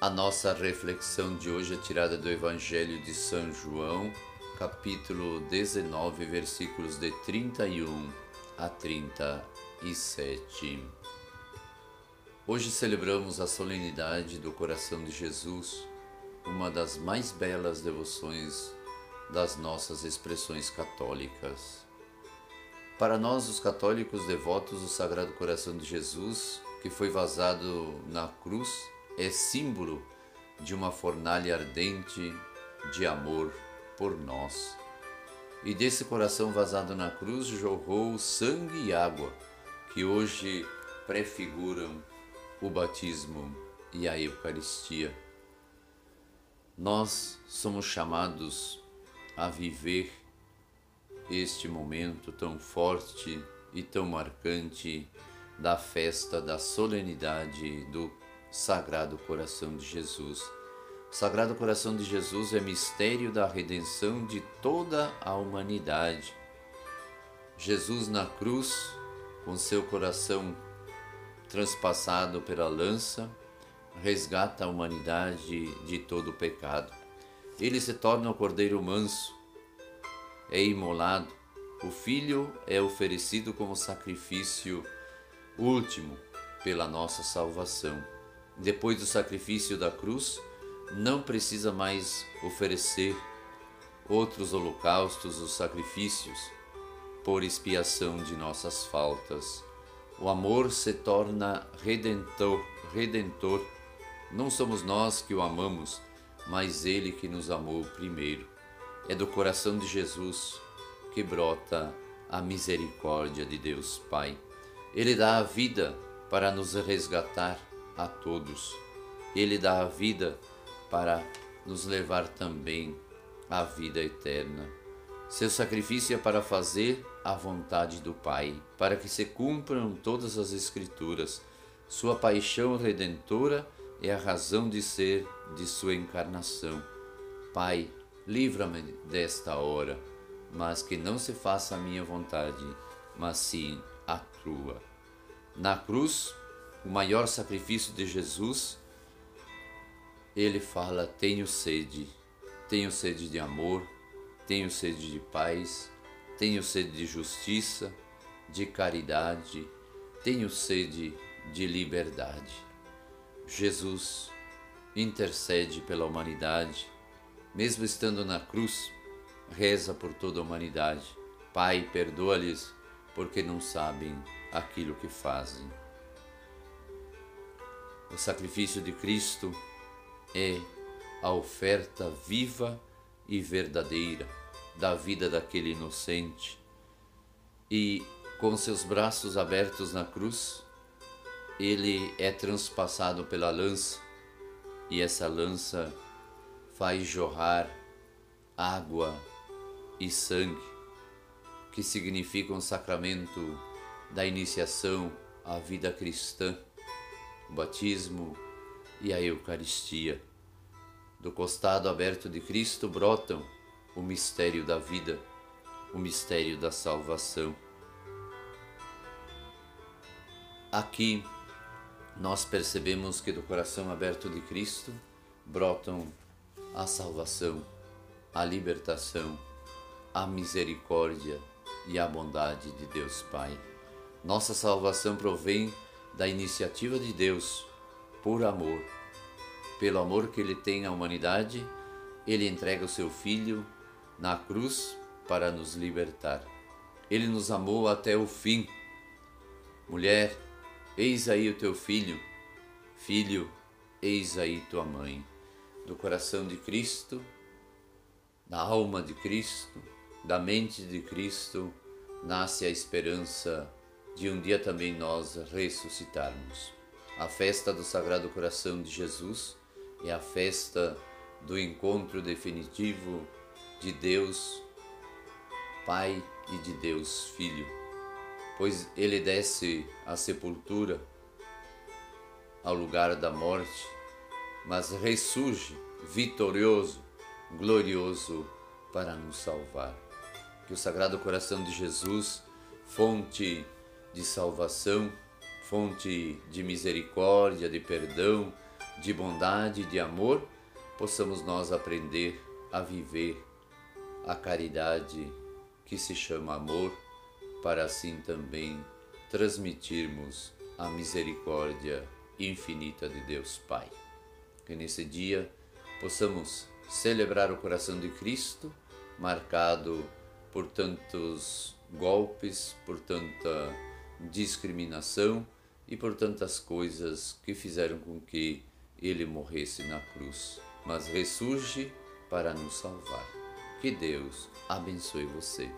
A nossa reflexão de hoje é tirada do Evangelho de São João, capítulo 19, versículos de 31 a 37. Hoje celebramos a solenidade do coração de Jesus, uma das mais belas devoções das nossas expressões católicas. Para nós, os católicos devotos do Sagrado Coração de Jesus, que foi vazado na cruz, é símbolo de uma fornalha ardente de amor por nós. E desse coração vazado na cruz jorrou sangue e água, que hoje prefiguram o batismo e a Eucaristia. Nós somos chamados a viver este momento tão forte e tão marcante da festa da solenidade do Sagrado Coração de Jesus. Sagrado Coração de Jesus é mistério da redenção de toda a humanidade. Jesus na cruz, com seu coração transpassado pela lança, resgata a humanidade de todo o pecado. Ele se torna o Cordeiro manso, é imolado, o Filho é oferecido como sacrifício último pela nossa salvação depois do sacrifício da cruz, não precisa mais oferecer outros holocaustos ou sacrifícios por expiação de nossas faltas. O amor se torna redentor, redentor. Não somos nós que o amamos, mas ele que nos amou primeiro. É do coração de Jesus que brota a misericórdia de Deus Pai. Ele dá a vida para nos resgatar a todos. Ele dá a vida para nos levar também à vida eterna. Seu sacrifício é para fazer a vontade do Pai, para que se cumpram todas as Escrituras. Sua paixão redentora é a razão de ser de sua encarnação. Pai, livra-me desta hora, mas que não se faça a minha vontade, mas sim a tua. Na cruz, o maior sacrifício de Jesus, ele fala: Tenho sede, tenho sede de amor, tenho sede de paz, tenho sede de justiça, de caridade, tenho sede de liberdade. Jesus intercede pela humanidade, mesmo estando na cruz, reza por toda a humanidade. Pai, perdoa-lhes, porque não sabem aquilo que fazem. O sacrifício de Cristo é a oferta viva e verdadeira da vida daquele inocente. E com seus braços abertos na cruz, ele é transpassado pela lança, e essa lança faz jorrar água e sangue, que significam um sacramento da iniciação à vida cristã o batismo e a Eucaristia. Do costado aberto de Cristo brotam o mistério da vida, o mistério da salvação. Aqui nós percebemos que do coração aberto de Cristo brotam a salvação, a libertação, a misericórdia e a bondade de Deus Pai. Nossa salvação provém da iniciativa de Deus por amor. Pelo amor que ele tem à humanidade, ele entrega o seu Filho na cruz para nos libertar. Ele nos amou até o fim. Mulher, eis aí o teu filho. Filho, eis aí tua mãe. Do coração de Cristo, da alma de Cristo, da mente de Cristo, nasce a esperança de um dia também nós ressuscitarmos. A festa do Sagrado Coração de Jesus é a festa do encontro definitivo de Deus Pai e de Deus Filho, pois ele desce à sepultura, ao lugar da morte, mas ressurge vitorioso, glorioso para nos salvar. Que o Sagrado Coração de Jesus, fonte de salvação, fonte de misericórdia, de perdão, de bondade de amor, possamos nós aprender a viver a caridade que se chama amor, para assim também transmitirmos a misericórdia infinita de Deus Pai. Que nesse dia possamos celebrar o coração de Cristo, marcado por tantos golpes, por tanta discriminação e por tantas coisas que fizeram com que ele morresse na cruz, mas ressurge para nos salvar. Que Deus abençoe você.